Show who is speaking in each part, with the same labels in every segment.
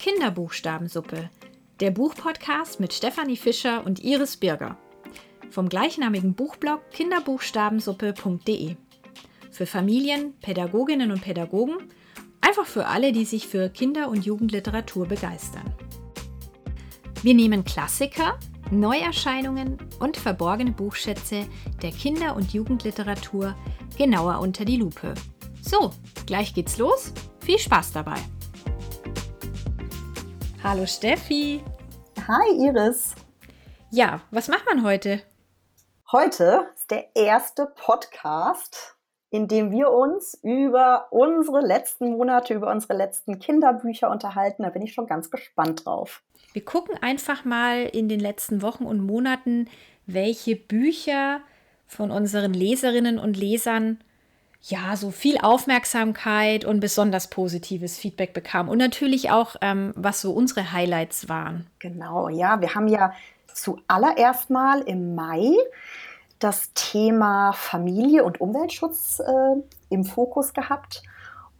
Speaker 1: Kinderbuchstabensuppe, der Buchpodcast mit Stefanie Fischer und Iris Birger. Vom gleichnamigen Buchblog kinderbuchstabensuppe.de. Für Familien, Pädagoginnen und Pädagogen, einfach für alle, die sich für Kinder- und Jugendliteratur begeistern. Wir nehmen Klassiker, Neuerscheinungen und verborgene Buchschätze der Kinder- und Jugendliteratur genauer unter die Lupe. So, gleich geht's los. Viel Spaß dabei. Hallo Steffi.
Speaker 2: Hi Iris.
Speaker 1: Ja, was macht man heute?
Speaker 2: Heute ist der erste Podcast, in dem wir uns über unsere letzten Monate, über unsere letzten Kinderbücher unterhalten. Da bin ich schon ganz gespannt drauf.
Speaker 1: Wir gucken einfach mal in den letzten Wochen und Monaten, welche Bücher von unseren Leserinnen und Lesern ja, so viel Aufmerksamkeit und besonders positives Feedback bekam. Und natürlich auch, ähm, was so unsere Highlights waren.
Speaker 2: Genau, ja, wir haben ja zuallererst mal im Mai das Thema Familie und Umweltschutz äh, im Fokus gehabt.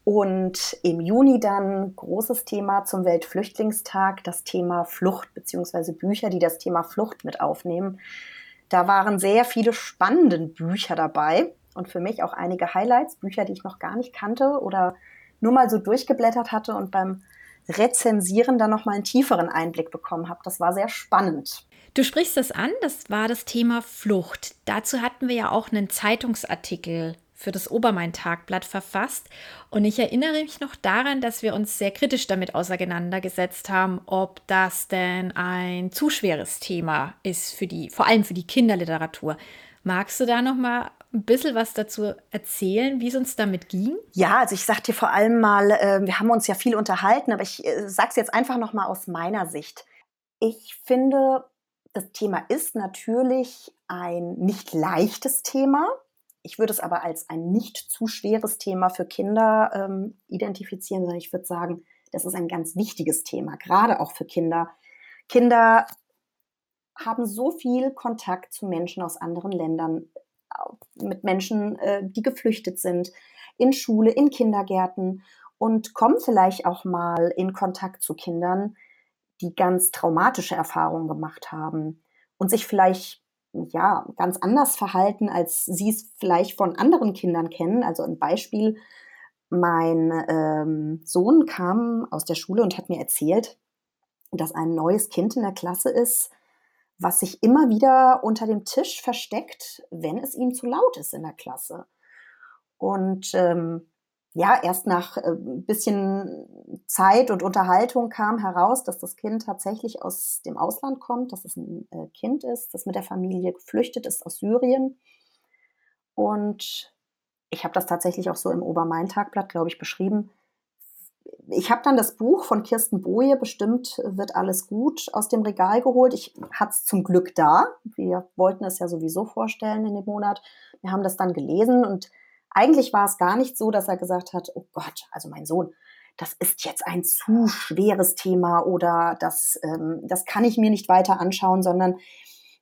Speaker 2: Und im Juni dann großes Thema zum Weltflüchtlingstag, das Thema Flucht bzw. Bücher, die das Thema Flucht mit aufnehmen. Da waren sehr viele spannende Bücher dabei und für mich auch einige Highlights, Bücher, die ich noch gar nicht kannte oder nur mal so durchgeblättert hatte und beim Rezensieren dann noch mal einen tieferen Einblick bekommen habe. Das war sehr spannend.
Speaker 1: Du sprichst das an, das war das Thema Flucht. Dazu hatten wir ja auch einen Zeitungsartikel für das Obermain-Tagblatt verfasst. Und ich erinnere mich noch daran, dass wir uns sehr kritisch damit auseinandergesetzt haben, ob das denn ein zu schweres Thema ist für die, vor allem für die Kinderliteratur. Magst du da noch mal ein bisschen was dazu erzählen, wie es uns damit ging?
Speaker 2: Ja, also ich sag dir vor allem mal, äh, wir haben uns ja viel unterhalten, aber ich äh, sag's jetzt einfach noch mal aus meiner Sicht. Ich finde, das Thema ist natürlich ein nicht leichtes Thema. Ich würde es aber als ein nicht zu schweres Thema für Kinder ähm, identifizieren, sondern ich würde sagen, das ist ein ganz wichtiges Thema, gerade auch für Kinder. Kinder haben so viel Kontakt zu Menschen aus anderen Ländern, mit Menschen, äh, die geflüchtet sind, in Schule, in Kindergärten und kommen vielleicht auch mal in Kontakt zu Kindern, die ganz traumatische Erfahrungen gemacht haben und sich vielleicht ja ganz anders verhalten, als sie es vielleicht von anderen Kindern kennen. Also ein Beispiel: Mein ähm, Sohn kam aus der Schule und hat mir erzählt, dass ein neues Kind in der Klasse ist, was sich immer wieder unter dem Tisch versteckt, wenn es ihm zu laut ist in der Klasse. Und ähm, ja, erst nach ein äh, bisschen Zeit und Unterhaltung kam heraus, dass das Kind tatsächlich aus dem Ausland kommt, dass es ein äh, Kind ist, das mit der Familie geflüchtet ist aus Syrien. Und ich habe das tatsächlich auch so im Obermain-Tagblatt, glaube ich, beschrieben ich habe dann das Buch von Kirsten Boje, bestimmt wird alles gut, aus dem Regal geholt. Ich hatte es zum Glück da. Wir wollten es ja sowieso vorstellen in dem Monat. Wir haben das dann gelesen und eigentlich war es gar nicht so, dass er gesagt hat, oh Gott, also mein Sohn, das ist jetzt ein zu schweres Thema oder das, ähm, das kann ich mir nicht weiter anschauen, sondern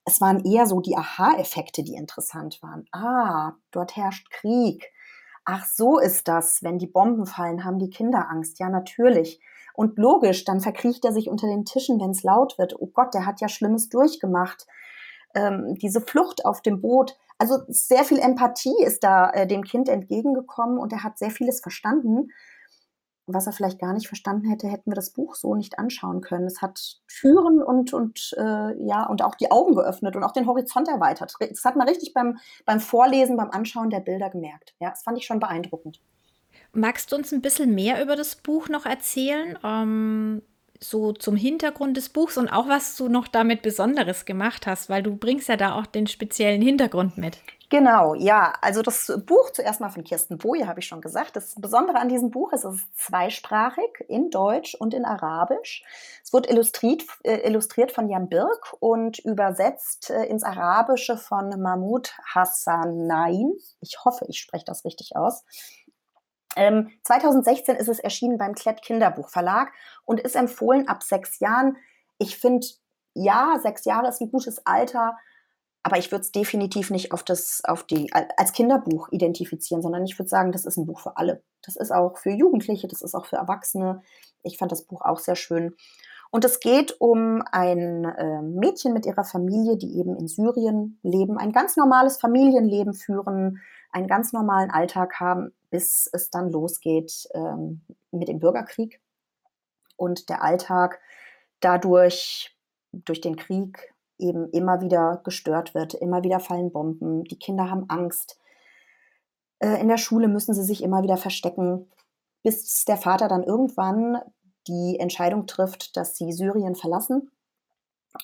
Speaker 2: es waren eher so die Aha-Effekte, die interessant waren. Ah, dort herrscht Krieg ach so ist das, wenn die Bomben fallen, haben die Kinder Angst. Ja, natürlich. Und logisch, dann verkriecht er sich unter den Tischen, wenn es laut wird. Oh Gott, der hat ja Schlimmes durchgemacht. Ähm, diese Flucht auf dem Boot. Also sehr viel Empathie ist da äh, dem Kind entgegengekommen und er hat sehr vieles verstanden was er vielleicht gar nicht verstanden hätte, hätten wir das Buch so nicht anschauen können. Es hat Türen und, und äh, ja, und auch die Augen geöffnet und auch den Horizont erweitert. Das hat man richtig beim, beim Vorlesen, beim Anschauen der Bilder gemerkt. Ja, das fand ich schon beeindruckend.
Speaker 1: Magst du uns ein bisschen mehr über das Buch noch erzählen? Ähm, so zum Hintergrund des Buchs und auch was du noch damit Besonderes gemacht hast, weil du bringst ja da auch den speziellen Hintergrund mit.
Speaker 2: Genau, ja. Also das Buch zuerst mal von Kirsten Boje habe ich schon gesagt. Das Besondere an diesem Buch ist, es ist zweisprachig in Deutsch und in Arabisch. Es wird illustriert, äh, illustriert von Jan Birk und übersetzt äh, ins Arabische von Mahmoud Hassanain. Ich hoffe, ich spreche das richtig aus. Ähm, 2016 ist es erschienen beim Klett Kinderbuchverlag und ist empfohlen ab sechs Jahren. Ich finde, ja, sechs Jahre ist ein gutes Alter aber ich würde es definitiv nicht auf das, auf die, als Kinderbuch identifizieren, sondern ich würde sagen, das ist ein Buch für alle. Das ist auch für Jugendliche, das ist auch für Erwachsene. Ich fand das Buch auch sehr schön. Und es geht um ein äh, Mädchen mit ihrer Familie, die eben in Syrien leben, ein ganz normales Familienleben führen, einen ganz normalen Alltag haben, bis es dann losgeht ähm, mit dem Bürgerkrieg. Und der Alltag dadurch, durch den Krieg, eben immer wieder gestört wird, immer wieder fallen Bomben, die Kinder haben Angst. Äh, in der Schule müssen sie sich immer wieder verstecken, bis der Vater dann irgendwann die Entscheidung trifft, dass sie Syrien verlassen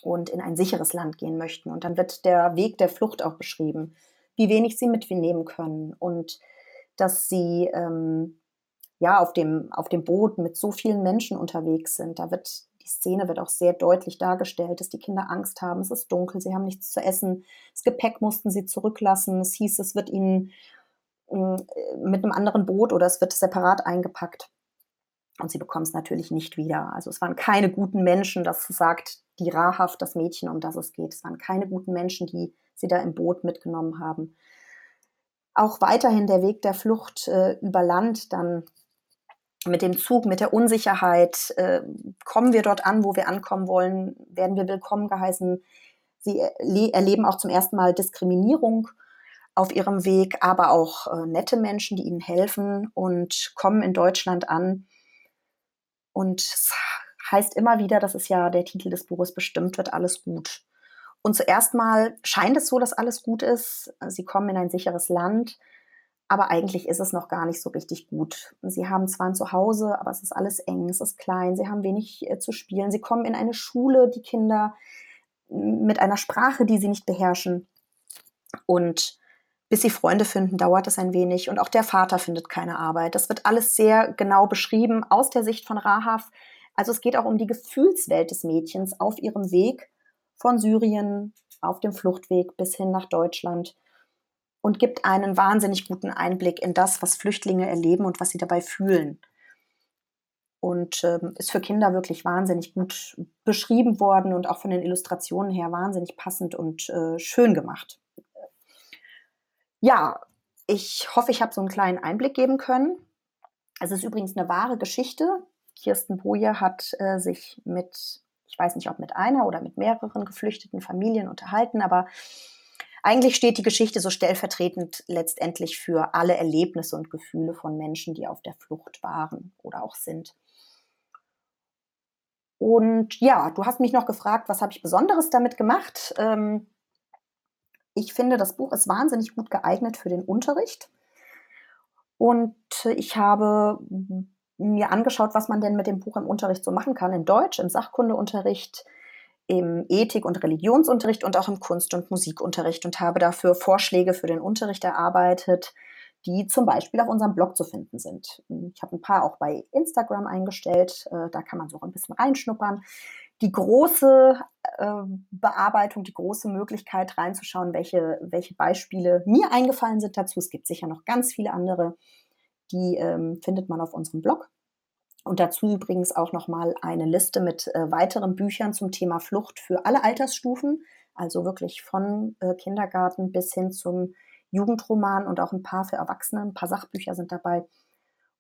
Speaker 2: und in ein sicheres Land gehen möchten. Und dann wird der Weg der Flucht auch beschrieben, wie wenig sie mitnehmen können und dass sie ähm, ja auf dem, auf dem Boot mit so vielen Menschen unterwegs sind. Da wird die Szene wird auch sehr deutlich dargestellt, dass die Kinder Angst haben. Es ist dunkel, sie haben nichts zu essen. Das Gepäck mussten sie zurücklassen. Es hieß, es wird ihnen äh, mit einem anderen Boot oder es wird separat eingepackt. Und sie bekommen es natürlich nicht wieder. Also es waren keine guten Menschen, das sagt die Rahaf, das Mädchen, um das es geht. Es waren keine guten Menschen, die sie da im Boot mitgenommen haben. Auch weiterhin der Weg der Flucht äh, über Land, dann mit dem Zug, mit der Unsicherheit, äh, kommen wir dort an, wo wir ankommen wollen, werden wir willkommen geheißen. Sie erleben auch zum ersten Mal Diskriminierung auf ihrem Weg, aber auch äh, nette Menschen, die ihnen helfen und kommen in Deutschland an und es heißt immer wieder, das ist ja der Titel des Buches, bestimmt wird alles gut. Und zuerst mal scheint es so, dass alles gut ist. Sie kommen in ein sicheres Land, aber eigentlich ist es noch gar nicht so richtig gut. Sie haben zwar ein Zuhause, aber es ist alles eng, es ist klein, sie haben wenig äh, zu spielen. Sie kommen in eine Schule, die Kinder mit einer Sprache, die sie nicht beherrschen. Und bis sie Freunde finden, dauert es ein wenig. Und auch der Vater findet keine Arbeit. Das wird alles sehr genau beschrieben aus der Sicht von Rahaf. Also es geht auch um die Gefühlswelt des Mädchens auf ihrem Weg von Syrien auf dem Fluchtweg bis hin nach Deutschland und gibt einen wahnsinnig guten Einblick in das, was Flüchtlinge erleben und was sie dabei fühlen. Und ähm, ist für Kinder wirklich wahnsinnig gut beschrieben worden und auch von den Illustrationen her wahnsinnig passend und äh, schön gemacht ja, ich hoffe, ich habe so einen kleinen Einblick geben können. Es ist übrigens eine wahre Geschichte. Kirsten Boje hat äh, sich mit, ich weiß nicht, ob mit einer oder mit mehreren geflüchteten Familien unterhalten, aber eigentlich steht die Geschichte so stellvertretend letztendlich für alle Erlebnisse und Gefühle von Menschen, die auf der Flucht waren oder auch sind. Und ja, du hast mich noch gefragt, was habe ich Besonderes damit gemacht? Ähm, ich finde, das Buch ist wahnsinnig gut geeignet für den Unterricht. Und ich habe mir angeschaut, was man denn mit dem Buch im Unterricht so machen kann, in Deutsch, im Sachkundeunterricht, im Ethik- und Religionsunterricht und auch im Kunst- und Musikunterricht und habe dafür Vorschläge für den Unterricht erarbeitet, die zum Beispiel auf unserem Blog zu finden sind. Ich habe ein paar auch bei Instagram eingestellt, äh, da kann man so ein bisschen reinschnuppern die große äh, Bearbeitung, die große Möglichkeit reinzuschauen, welche, welche Beispiele mir eingefallen sind dazu. Es gibt sicher noch ganz viele andere, die ähm, findet man auf unserem Blog. Und dazu übrigens auch nochmal eine Liste mit äh, weiteren Büchern zum Thema Flucht für alle Altersstufen, also wirklich von äh, Kindergarten bis hin zum Jugendroman und auch ein paar für Erwachsene, ein paar Sachbücher sind dabei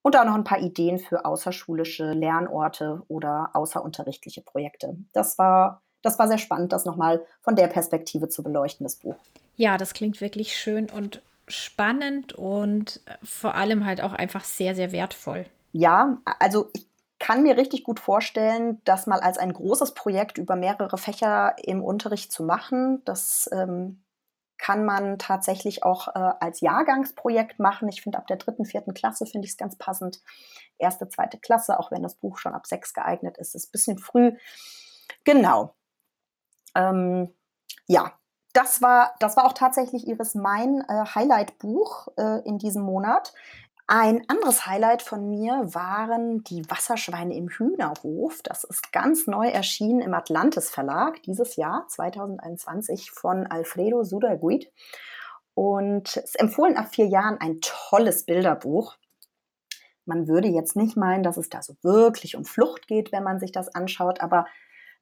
Speaker 2: und auch noch ein paar Ideen für außerschulische Lernorte oder außerunterrichtliche Projekte. Das war, das war sehr spannend, das nochmal von der Perspektive zu beleuchten, das Buch.
Speaker 1: Ja, das klingt wirklich schön und spannend und vor allem halt auch einfach sehr, sehr wertvoll.
Speaker 2: Ja, also ich kann mir richtig gut vorstellen, das mal als ein großes Projekt über mehrere Fächer im Unterricht zu machen. Das ähm, kann man tatsächlich auch äh, als Jahrgangsprojekt machen. Ich finde, ab der dritten, vierten Klasse finde ich es ganz passend. Erste, zweite Klasse, auch wenn das Buch schon ab sechs geeignet ist, ist ein bisschen früh. Genau. Ähm, ja, das war, das war auch tatsächlich Iris mein äh, Highlight-Buch äh, in diesem Monat. Ein anderes Highlight von mir waren die Wasserschweine im Hühnerhof. Das ist ganz neu erschienen im Atlantis Verlag dieses Jahr, 2021, von Alfredo Sudaguid. Und es empfohlen ab vier Jahren ein tolles Bilderbuch. Man würde jetzt nicht meinen, dass es da so wirklich um Flucht geht, wenn man sich das anschaut, aber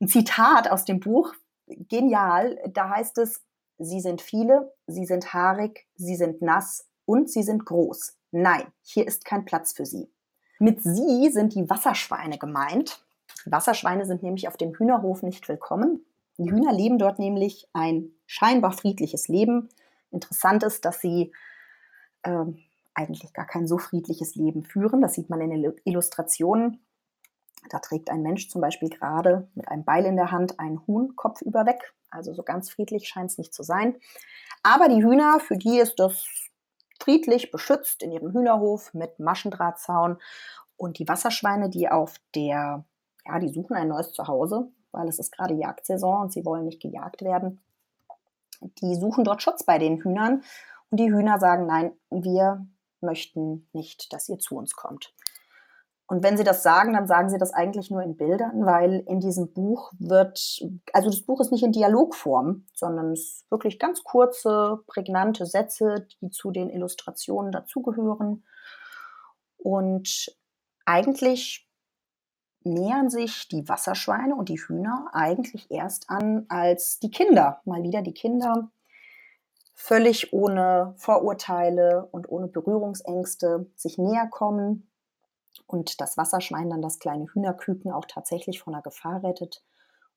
Speaker 2: ein Zitat aus dem Buch, genial, da heißt es, Sie sind viele, sie sind haarig, sie sind nass und sie sind groß. Nein, hier ist kein Platz für sie. Mit sie sind die Wasserschweine gemeint. Wasserschweine sind nämlich auf dem Hühnerhof nicht willkommen. Die Hühner leben dort nämlich ein scheinbar friedliches Leben. Interessant ist, dass sie äh, eigentlich gar kein so friedliches Leben führen. Das sieht man in den Illustrationen. Da trägt ein Mensch zum Beispiel gerade mit einem Beil in der Hand einen Huhn kopfüber weg. Also so ganz friedlich scheint es nicht zu sein. Aber die Hühner, für die ist das friedlich beschützt in ihrem Hühnerhof mit Maschendrahtzaun. Und die Wasserschweine, die auf der, ja, die suchen ein neues Zuhause, weil es ist gerade Jagdsaison und sie wollen nicht gejagt werden. Die suchen dort Schutz bei den Hühnern und die Hühner sagen, nein, wir möchten nicht, dass ihr zu uns kommt. Und wenn sie das sagen, dann sagen sie das eigentlich nur in Bildern, weil in diesem Buch wird, also das Buch ist nicht in Dialogform, sondern es ist wirklich ganz kurze, prägnante Sätze, die zu den Illustrationen dazugehören. Und eigentlich nähern sich die Wasserschweine und die Hühner eigentlich erst an als die Kinder. Mal wieder die Kinder, völlig ohne Vorurteile und ohne Berührungsängste sich näher kommen und das Wasserschwein dann das kleine Hühnerküken auch tatsächlich von der Gefahr rettet.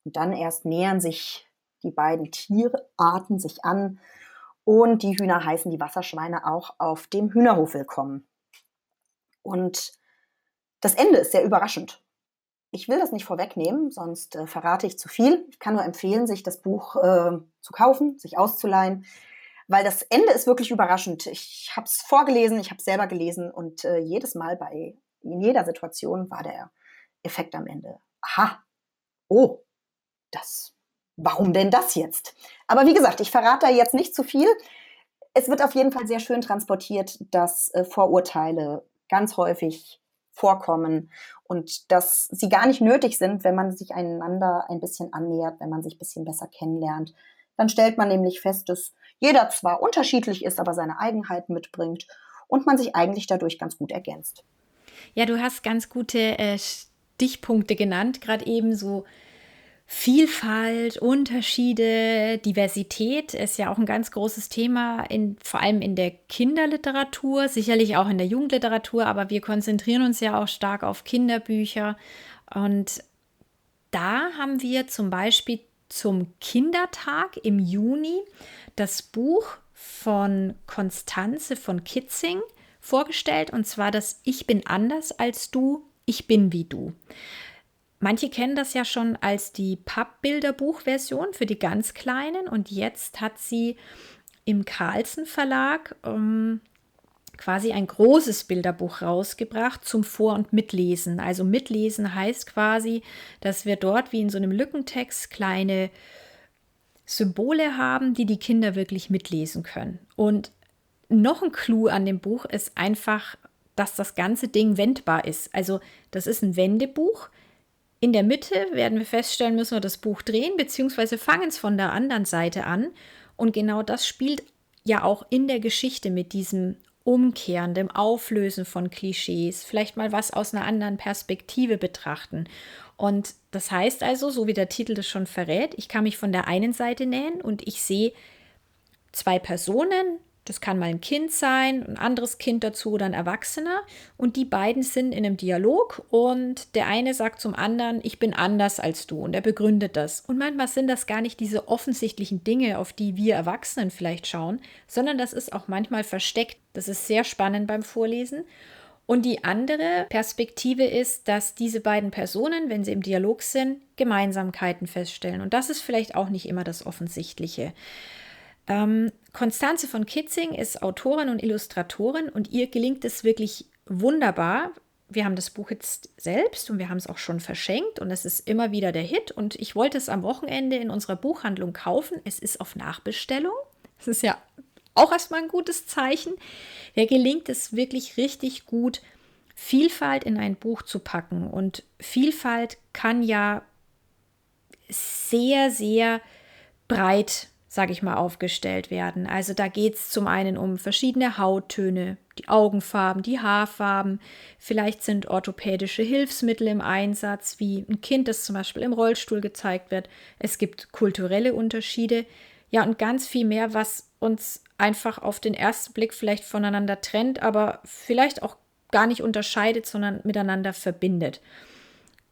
Speaker 2: Und dann erst nähern sich die beiden Tierarten sich an und die Hühner heißen die Wasserschweine auch auf dem Hühnerhof willkommen. Und das Ende ist sehr überraschend. Ich will das nicht vorwegnehmen, sonst äh, verrate ich zu viel. Ich kann nur empfehlen, sich das Buch äh, zu kaufen, sich auszuleihen, weil das Ende ist wirklich überraschend. Ich habe es vorgelesen, ich habe es selber gelesen und äh, jedes Mal bei in jeder Situation war der Effekt am Ende. Aha, oh, das, warum denn das jetzt? Aber wie gesagt, ich verrate da jetzt nicht zu viel. Es wird auf jeden Fall sehr schön transportiert, dass äh, Vorurteile ganz häufig vorkommen und dass sie gar nicht nötig sind, wenn man sich einander ein bisschen annähert, wenn man sich ein bisschen besser kennenlernt. Dann stellt man nämlich fest, dass jeder zwar unterschiedlich ist, aber seine Eigenheiten mitbringt und man sich eigentlich dadurch ganz gut ergänzt.
Speaker 1: Ja, du hast ganz gute äh, Stichpunkte genannt, gerade eben so Vielfalt, Unterschiede, Diversität ist ja auch ein ganz großes Thema, in, vor allem in der Kinderliteratur, sicherlich auch in der Jugendliteratur, aber wir konzentrieren uns ja auch stark auf Kinderbücher. Und da haben wir zum Beispiel zum Kindertag im Juni das Buch von Konstanze von Kitzing vorgestellt, und zwar das Ich bin anders als du, ich bin wie du. Manche kennen das ja schon als die Pappbilderbuchversion für die ganz Kleinen und jetzt hat sie im Carlsen Verlag ähm, quasi ein großes Bilderbuch rausgebracht zum Vor- und Mitlesen. Also Mitlesen heißt quasi, dass wir dort wie in so einem Lückentext kleine Symbole haben, die die Kinder wirklich mitlesen können. Und noch ein Clou an dem Buch ist einfach, dass das ganze Ding wendbar ist. Also das ist ein Wendebuch. In der Mitte werden wir feststellen, müssen wir das Buch drehen, beziehungsweise fangen es von der anderen Seite an. Und genau das spielt ja auch in der Geschichte mit diesem Umkehren, dem Auflösen von Klischees, vielleicht mal was aus einer anderen Perspektive betrachten. Und das heißt also, so wie der Titel das schon verrät, ich kann mich von der einen Seite nähen und ich sehe zwei Personen, das kann mal ein Kind sein, ein anderes Kind dazu oder ein Erwachsener. Und die beiden sind in einem Dialog und der eine sagt zum anderen, ich bin anders als du und er begründet das. Und manchmal sind das gar nicht diese offensichtlichen Dinge, auf die wir Erwachsenen vielleicht schauen, sondern das ist auch manchmal versteckt. Das ist sehr spannend beim Vorlesen. Und die andere Perspektive ist, dass diese beiden Personen, wenn sie im Dialog sind, Gemeinsamkeiten feststellen. Und das ist vielleicht auch nicht immer das Offensichtliche. Ähm, Konstanze von Kitzing ist Autorin und Illustratorin und ihr gelingt es wirklich wunderbar. Wir haben das Buch jetzt selbst und wir haben es auch schon verschenkt und es ist immer wieder der Hit und ich wollte es am Wochenende in unserer Buchhandlung kaufen. Es ist auf Nachbestellung. Das ist ja auch erstmal ein gutes Zeichen. Der gelingt es wirklich richtig gut, Vielfalt in ein Buch zu packen und Vielfalt kann ja sehr, sehr breit sage ich mal, aufgestellt werden. Also da geht es zum einen um verschiedene Hauttöne, die Augenfarben, die Haarfarben. Vielleicht sind orthopädische Hilfsmittel im Einsatz, wie ein Kind, das zum Beispiel im Rollstuhl gezeigt wird. Es gibt kulturelle Unterschiede. Ja, und ganz viel mehr, was uns einfach auf den ersten Blick vielleicht voneinander trennt, aber vielleicht auch gar nicht unterscheidet, sondern miteinander verbindet.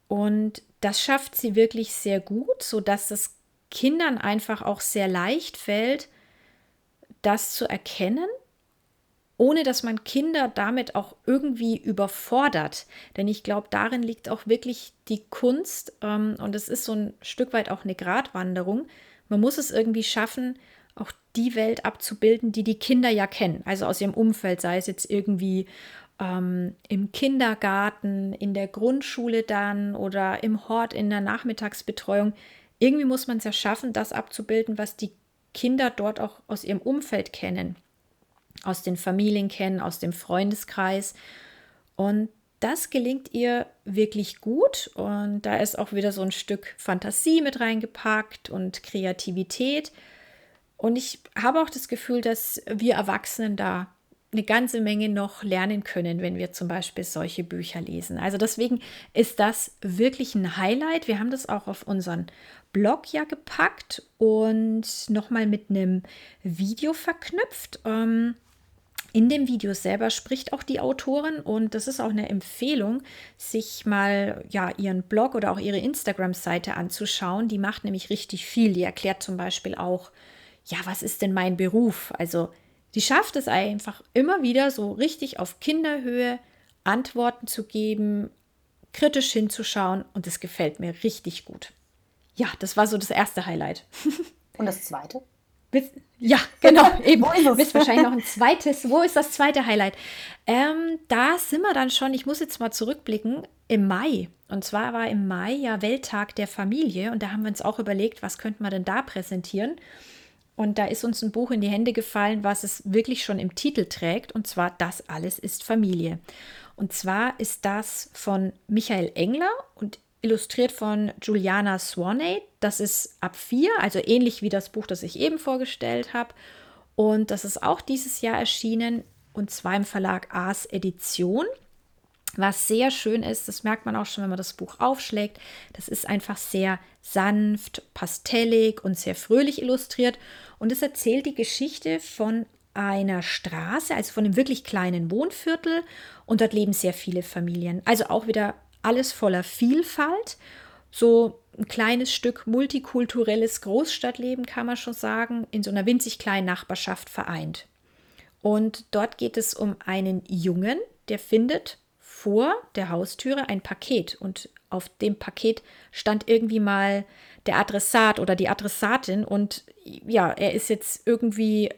Speaker 1: Und das schafft sie wirklich sehr gut, sodass es Kindern einfach auch sehr leicht fällt, das zu erkennen, ohne dass man Kinder damit auch irgendwie überfordert. Denn ich glaube, darin liegt auch wirklich die Kunst ähm, und es ist so ein Stück weit auch eine Gratwanderung. Man muss es irgendwie schaffen, auch die Welt abzubilden, die die Kinder ja kennen, also aus ihrem Umfeld, sei es jetzt irgendwie ähm, im Kindergarten, in der Grundschule dann oder im Hort in der Nachmittagsbetreuung. Irgendwie muss man es ja schaffen, das abzubilden, was die Kinder dort auch aus ihrem Umfeld kennen, aus den Familien kennen, aus dem Freundeskreis. Und das gelingt ihr wirklich gut und da ist auch wieder so ein Stück Fantasie mit reingepackt und Kreativität. Und ich habe auch das Gefühl, dass wir Erwachsenen da eine ganze Menge noch lernen können, wenn wir zum Beispiel solche Bücher lesen. Also deswegen ist das wirklich ein Highlight. Wir haben das auch auf unseren Blog ja gepackt und nochmal mit einem Video verknüpft. Ähm, in dem Video selber spricht auch die Autorin und das ist auch eine Empfehlung, sich mal ja ihren Blog oder auch ihre Instagram-Seite anzuschauen. Die macht nämlich richtig viel. Die erklärt zum Beispiel auch, ja, was ist denn mein Beruf? Also die schafft es einfach immer wieder so richtig auf Kinderhöhe Antworten zu geben, kritisch hinzuschauen und es gefällt mir richtig gut. Ja, das war so das erste Highlight.
Speaker 2: Und das zweite?
Speaker 1: Ja, genau. Eben. Wo ist es? Wisst wahrscheinlich noch ein zweites. Wo ist das zweite Highlight? Ähm, da sind wir dann schon, ich muss jetzt mal zurückblicken, im Mai. Und zwar war im Mai ja Welttag der Familie und da haben wir uns auch überlegt, was könnten wir denn da präsentieren. Und da ist uns ein Buch in die Hände gefallen, was es wirklich schon im Titel trägt, und zwar Das alles ist Familie. Und zwar ist das von Michael Engler und illustriert von Juliana Swanate. Das ist ab vier, also ähnlich wie das Buch, das ich eben vorgestellt habe. Und das ist auch dieses Jahr erschienen, und zwar im Verlag Ars Edition. Was sehr schön ist, das merkt man auch schon, wenn man das Buch aufschlägt. Das ist einfach sehr sanft, pastellig und sehr fröhlich illustriert. Und es erzählt die Geschichte von einer Straße, also von einem wirklich kleinen Wohnviertel. Und dort leben sehr viele Familien. Also auch wieder alles voller Vielfalt. So ein kleines Stück multikulturelles Großstadtleben, kann man schon sagen, in so einer winzig kleinen Nachbarschaft vereint. Und dort geht es um einen Jungen, der findet vor der Haustüre ein Paket und auf dem Paket stand irgendwie mal der Adressat oder die Adressatin und ja, er ist jetzt irgendwie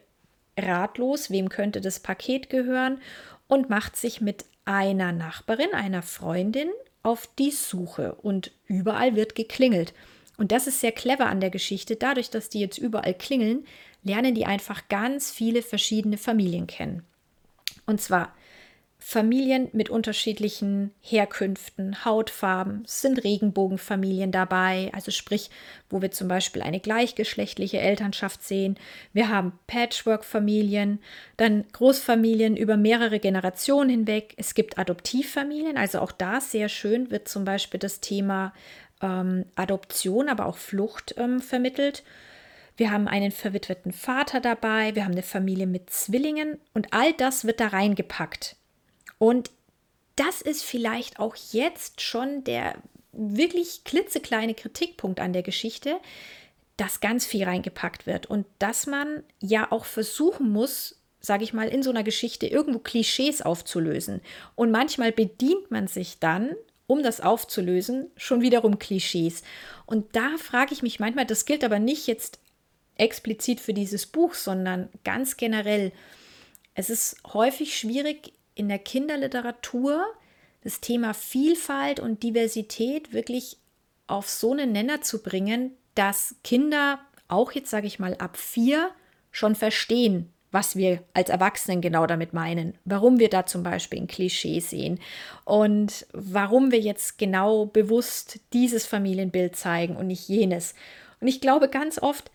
Speaker 1: ratlos, wem könnte das Paket gehören und macht sich mit einer Nachbarin, einer Freundin auf die Suche und überall wird geklingelt. Und das ist sehr clever an der Geschichte. Dadurch, dass die jetzt überall klingeln, lernen die einfach ganz viele verschiedene Familien kennen. Und zwar Familien mit unterschiedlichen Herkünften, Hautfarben, sind Regenbogenfamilien dabei, also sprich, wo wir zum Beispiel eine gleichgeschlechtliche Elternschaft sehen. Wir haben Patchwork-Familien, dann Großfamilien über mehrere Generationen hinweg. Es gibt Adoptivfamilien, also auch da sehr schön wird zum Beispiel das Thema ähm, Adoption, aber auch Flucht ähm, vermittelt. Wir haben einen verwitweten Vater dabei, wir haben eine Familie mit Zwillingen und all das wird da reingepackt. Und das ist vielleicht auch jetzt schon der wirklich klitzekleine Kritikpunkt an der Geschichte, dass ganz viel reingepackt wird und dass man ja auch versuchen muss, sage ich mal, in so einer Geschichte irgendwo Klischees aufzulösen. Und manchmal bedient man sich dann, um das aufzulösen, schon wiederum Klischees. Und da frage ich mich manchmal, das gilt aber nicht jetzt explizit für dieses Buch, sondern ganz generell. Es ist häufig schwierig, in der Kinderliteratur das Thema Vielfalt und Diversität wirklich auf so einen Nenner zu bringen, dass Kinder auch jetzt, sage ich mal, ab vier schon verstehen, was wir als Erwachsenen genau damit meinen, warum wir da zum Beispiel ein Klischee sehen und warum wir jetzt genau bewusst dieses Familienbild zeigen und nicht jenes. Und ich glaube, ganz oft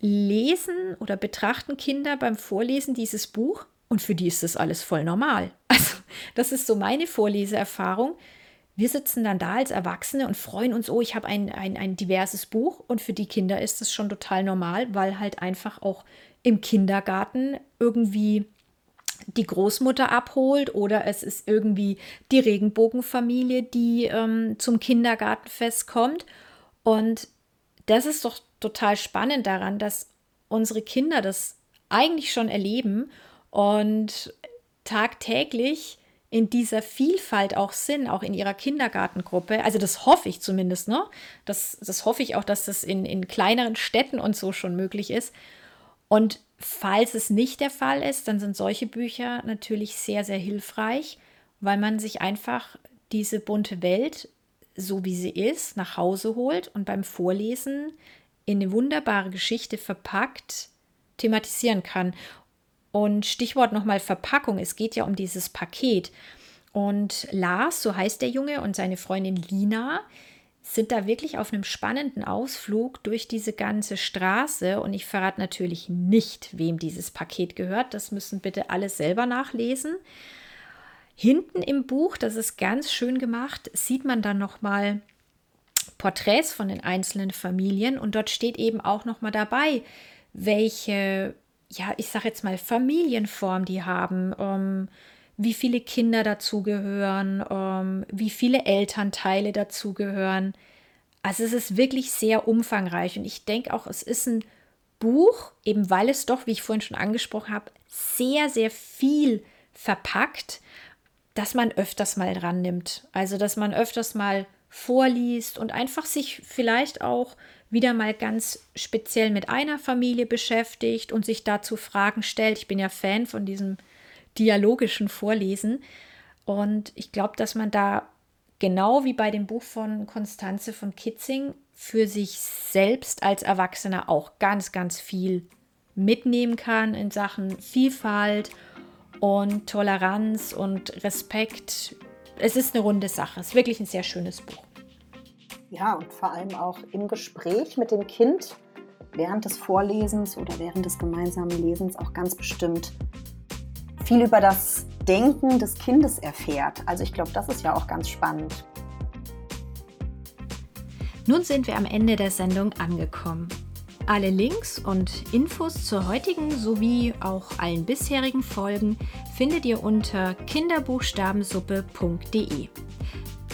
Speaker 1: lesen oder betrachten Kinder beim Vorlesen dieses Buch und für die ist das alles voll normal. Also, das ist so meine Vorleseerfahrung. wir sitzen dann da als Erwachsene und freuen uns, oh, ich habe ein, ein, ein diverses Buch. Und für die Kinder ist das schon total normal, weil halt einfach auch im Kindergarten irgendwie die Großmutter abholt oder es ist irgendwie die Regenbogenfamilie, die ähm, zum Kindergartenfest kommt. Und das ist doch total spannend daran, dass unsere Kinder das eigentlich schon erleben und tagtäglich in dieser Vielfalt auch sind, auch in ihrer Kindergartengruppe. Also das hoffe ich zumindest, ne? Das, das hoffe ich auch, dass das in, in kleineren Städten und so schon möglich ist. Und falls es nicht der Fall ist, dann sind solche Bücher natürlich sehr, sehr hilfreich, weil man sich einfach diese bunte Welt, so wie sie ist, nach Hause holt und beim Vorlesen in eine wunderbare Geschichte verpackt thematisieren kann. Und Stichwort nochmal Verpackung. Es geht ja um dieses Paket. Und Lars, so heißt der Junge, und seine Freundin Lina sind da wirklich auf einem spannenden Ausflug durch diese ganze Straße. Und ich verrate natürlich nicht, wem dieses Paket gehört. Das müssen bitte alle selber nachlesen. Hinten im Buch, das ist ganz schön gemacht, sieht man dann nochmal Porträts von den einzelnen Familien. Und dort steht eben auch nochmal dabei, welche ja, ich sage jetzt mal, Familienform die haben, ähm, wie viele Kinder dazugehören, ähm, wie viele Elternteile dazugehören. Also es ist wirklich sehr umfangreich und ich denke auch, es ist ein Buch, eben weil es doch, wie ich vorhin schon angesprochen habe, sehr, sehr viel verpackt, dass man öfters mal dran nimmt. Also dass man öfters mal vorliest und einfach sich vielleicht auch wieder mal ganz speziell mit einer Familie beschäftigt und sich dazu Fragen stellt. Ich bin ja Fan von diesem dialogischen Vorlesen. Und ich glaube, dass man da genau wie bei dem Buch von Konstanze von Kitzing für sich selbst als Erwachsener auch ganz, ganz viel mitnehmen kann in Sachen Vielfalt und Toleranz und Respekt. Es ist eine runde Sache. Es ist wirklich ein sehr schönes Buch.
Speaker 2: Ja, und vor allem auch im Gespräch mit dem Kind während des Vorlesens oder während des gemeinsamen Lesens auch ganz bestimmt viel über das Denken des Kindes erfährt. Also ich glaube, das ist ja auch ganz spannend.
Speaker 1: Nun sind wir am Ende der Sendung angekommen. Alle Links und Infos zur heutigen sowie auch allen bisherigen Folgen findet ihr unter kinderbuchstabensuppe.de.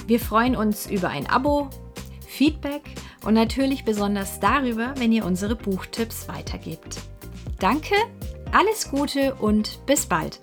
Speaker 1: Wir freuen uns über ein Abo, Feedback und natürlich besonders darüber, wenn ihr unsere Buchtipps weitergebt. Danke, alles Gute und bis bald!